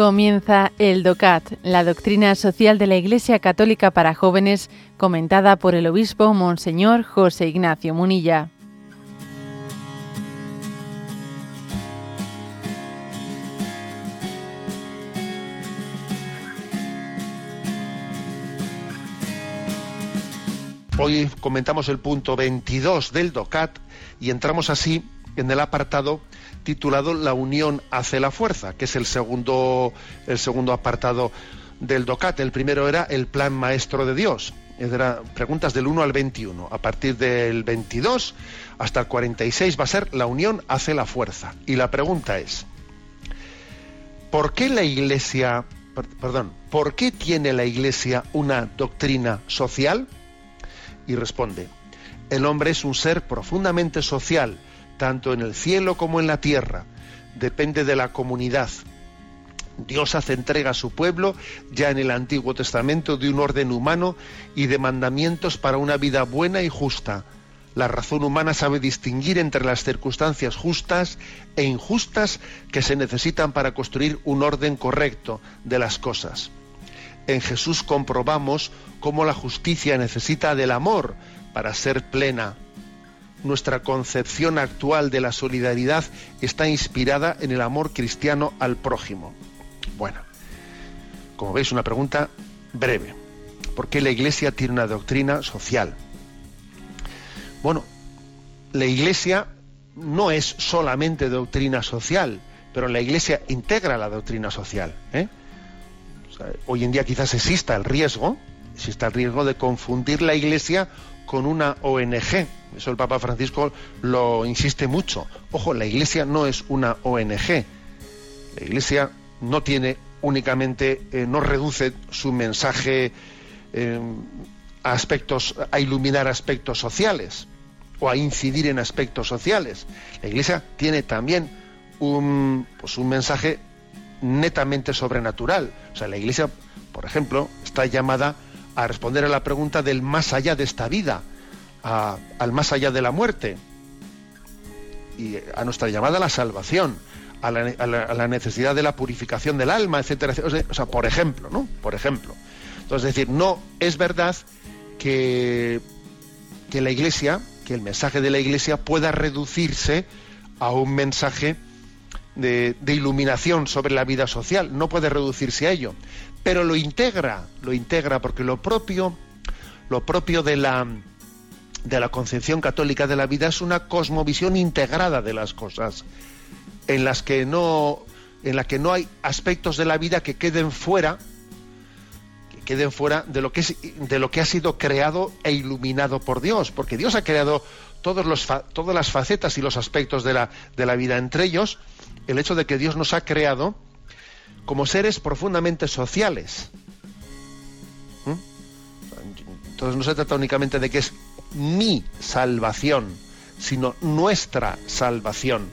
Comienza el DOCAT, la doctrina social de la Iglesia Católica para jóvenes, comentada por el obispo Monseñor José Ignacio Munilla. Hoy comentamos el punto 22 del DOCAT y entramos así en el apartado titulado La unión hace la fuerza, que es el segundo, el segundo apartado del DOCAT. El primero era el plan maestro de Dios. Era preguntas del 1 al 21. A partir del 22 hasta el 46 va a ser La unión hace la fuerza. Y la pregunta es, ¿por qué la Iglesia, perdón, ¿por qué tiene la Iglesia una doctrina social? y responde, el hombre es un ser profundamente social, tanto en el cielo como en la tierra, depende de la comunidad. Dios hace entrega a su pueblo ya en el Antiguo Testamento de un orden humano y de mandamientos para una vida buena y justa. La razón humana sabe distinguir entre las circunstancias justas e injustas que se necesitan para construir un orden correcto de las cosas en Jesús comprobamos cómo la justicia necesita del amor para ser plena. Nuestra concepción actual de la solidaridad está inspirada en el amor cristiano al prójimo. Bueno, como veis, una pregunta breve. ¿Por qué la Iglesia tiene una doctrina social? Bueno, la Iglesia no es solamente doctrina social, pero la Iglesia integra la doctrina social. ¿eh? hoy en día quizás exista el riesgo, exista el riesgo de confundir la Iglesia con una ONG. Eso el Papa Francisco lo insiste mucho. Ojo, la Iglesia no es una ONG. La Iglesia no tiene únicamente, eh, no reduce su mensaje eh, a aspectos, a iluminar aspectos sociales o a incidir en aspectos sociales. La Iglesia tiene también un, pues un mensaje netamente sobrenatural. O sea, la Iglesia, por ejemplo, está llamada a responder a la pregunta del más allá de esta vida, al más allá de la muerte, y a nuestra llamada a la salvación, a la, necesidad de la purificación del alma, etcétera, etcétera. O sea, por ejemplo, ¿no? Por ejemplo. Entonces, es decir, no es verdad que, que la Iglesia, que el mensaje de la Iglesia pueda reducirse a un mensaje de, iluminación sobre la vida social, no puede reducirse a ello, pero lo integra, lo integra porque lo propio, lo propio de la de la concepción católica de la vida es una cosmovisión integrada de las cosas, en las que no en la que no hay aspectos de la vida que queden fuera que queden fuera de lo que de lo que ha sido creado e iluminado por Dios, porque Dios ha creado todos los, todas las facetas y los aspectos de la, de la vida, entre ellos el hecho de que Dios nos ha creado como seres profundamente sociales. ¿Mm? Entonces no se trata únicamente de que es mi salvación, sino nuestra salvación.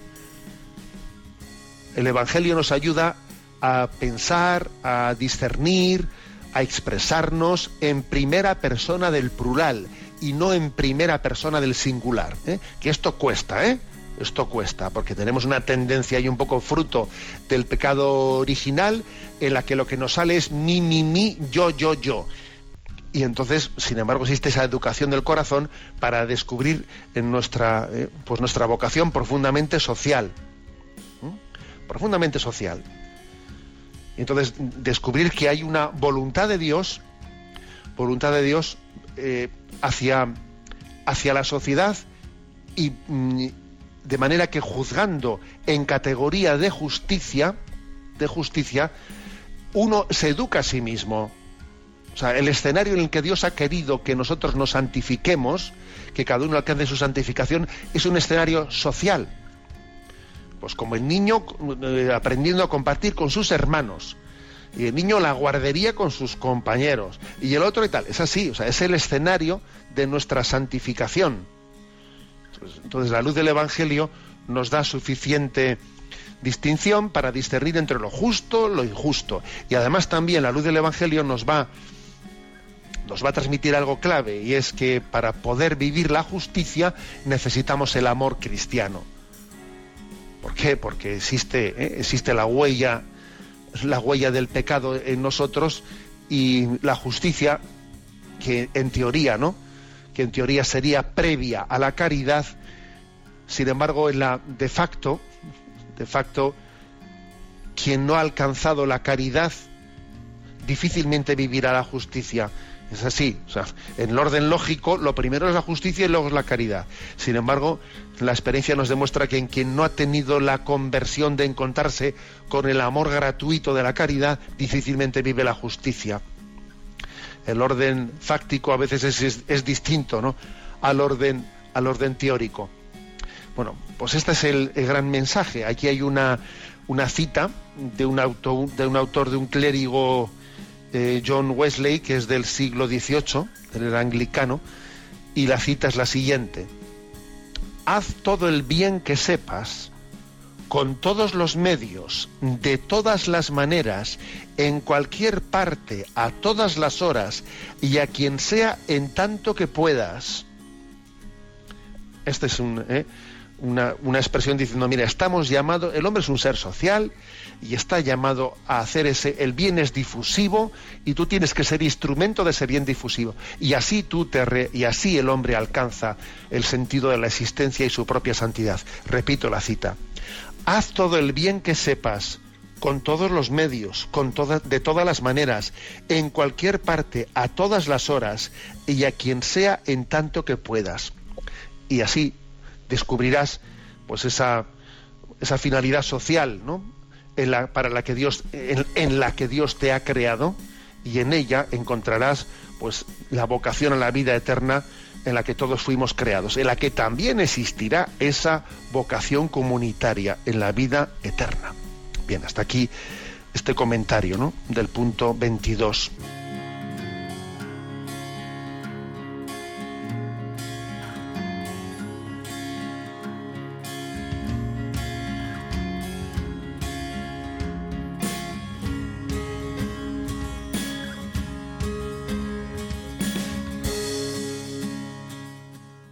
El Evangelio nos ayuda a pensar, a discernir, a expresarnos en primera persona del plural y no en primera persona del singular. ¿eh? Que esto cuesta, ¿eh? Esto cuesta, porque tenemos una tendencia y un poco fruto del pecado original en la que lo que nos sale es mi, mi, mi, yo, yo, yo. Y entonces, sin embargo, existe esa educación del corazón para descubrir en nuestra, eh, pues nuestra vocación profundamente social. Profundamente social. Y entonces, descubrir que hay una voluntad de Dios, voluntad de Dios eh, hacia, hacia la sociedad y, mm, de manera que juzgando en categoría de justicia, de justicia, uno se educa a sí mismo. O sea, el escenario en el que Dios ha querido que nosotros nos santifiquemos, que cada uno alcance su santificación, es un escenario social. Pues como el niño eh, aprendiendo a compartir con sus hermanos, y el niño la guardería con sus compañeros, y el otro y tal. Es así, o sea, es el escenario de nuestra santificación. Pues, entonces la luz del Evangelio nos da suficiente distinción para discernir entre lo justo, lo injusto. Y además también la luz del Evangelio nos va, nos va a transmitir algo clave, y es que para poder vivir la justicia necesitamos el amor cristiano. ¿Por qué? Porque existe, ¿eh? existe la huella la huella del pecado en nosotros y la justicia, que en teoría, ¿no? Que en teoría sería previa a la caridad, sin embargo, en la de facto, de facto, quien no ha alcanzado la caridad difícilmente vivirá la justicia. Es así, o sea, en el orden lógico, lo primero es la justicia y luego es la caridad. Sin embargo, la experiencia nos demuestra que en quien no ha tenido la conversión de encontrarse con el amor gratuito de la caridad, difícilmente vive la justicia. El orden fáctico a veces es, distinto ¿no? al, orden, al orden teórico. Bueno, pues este es el, gran mensaje. Aquí hay una, una cita de un, de un autor, de un clérigo John Wesley, que es del siglo XVIII, del anglicano, y la cita es la siguiente. Haz todo el bien que sepas, con todos los medios, de todas las maneras, en cualquier parte, a todas las horas, y a quien sea en tanto que puedas. Este es eh, una, una, expresión diciendo, mira, estamos llamados, el hombre es un ser social y está llamado a hacer ese, el bien es difusivo y tú tienes que ser instrumento de ese bien difusivo. Y así tú y así el hombre alcanza el sentido de la existencia y su propia santidad. Repito la cita. Haz todo el bien que sepas, con todos los medios, con de todas las maneras, en cualquier parte, a todas las horas, y a quien sea en tanto que puedas. Y así descubrirás pues esa, esa finalidad social, ¿no? En la, para la que Dios, en, la que Dios te ha creado y en ella encontrarás pues la vocación a la vida eterna en la que todos fuimos creados, en la que también existirá esa vocación comunitaria en la vida eterna. Bien, hasta aquí este comentario ¿no? del punto 22.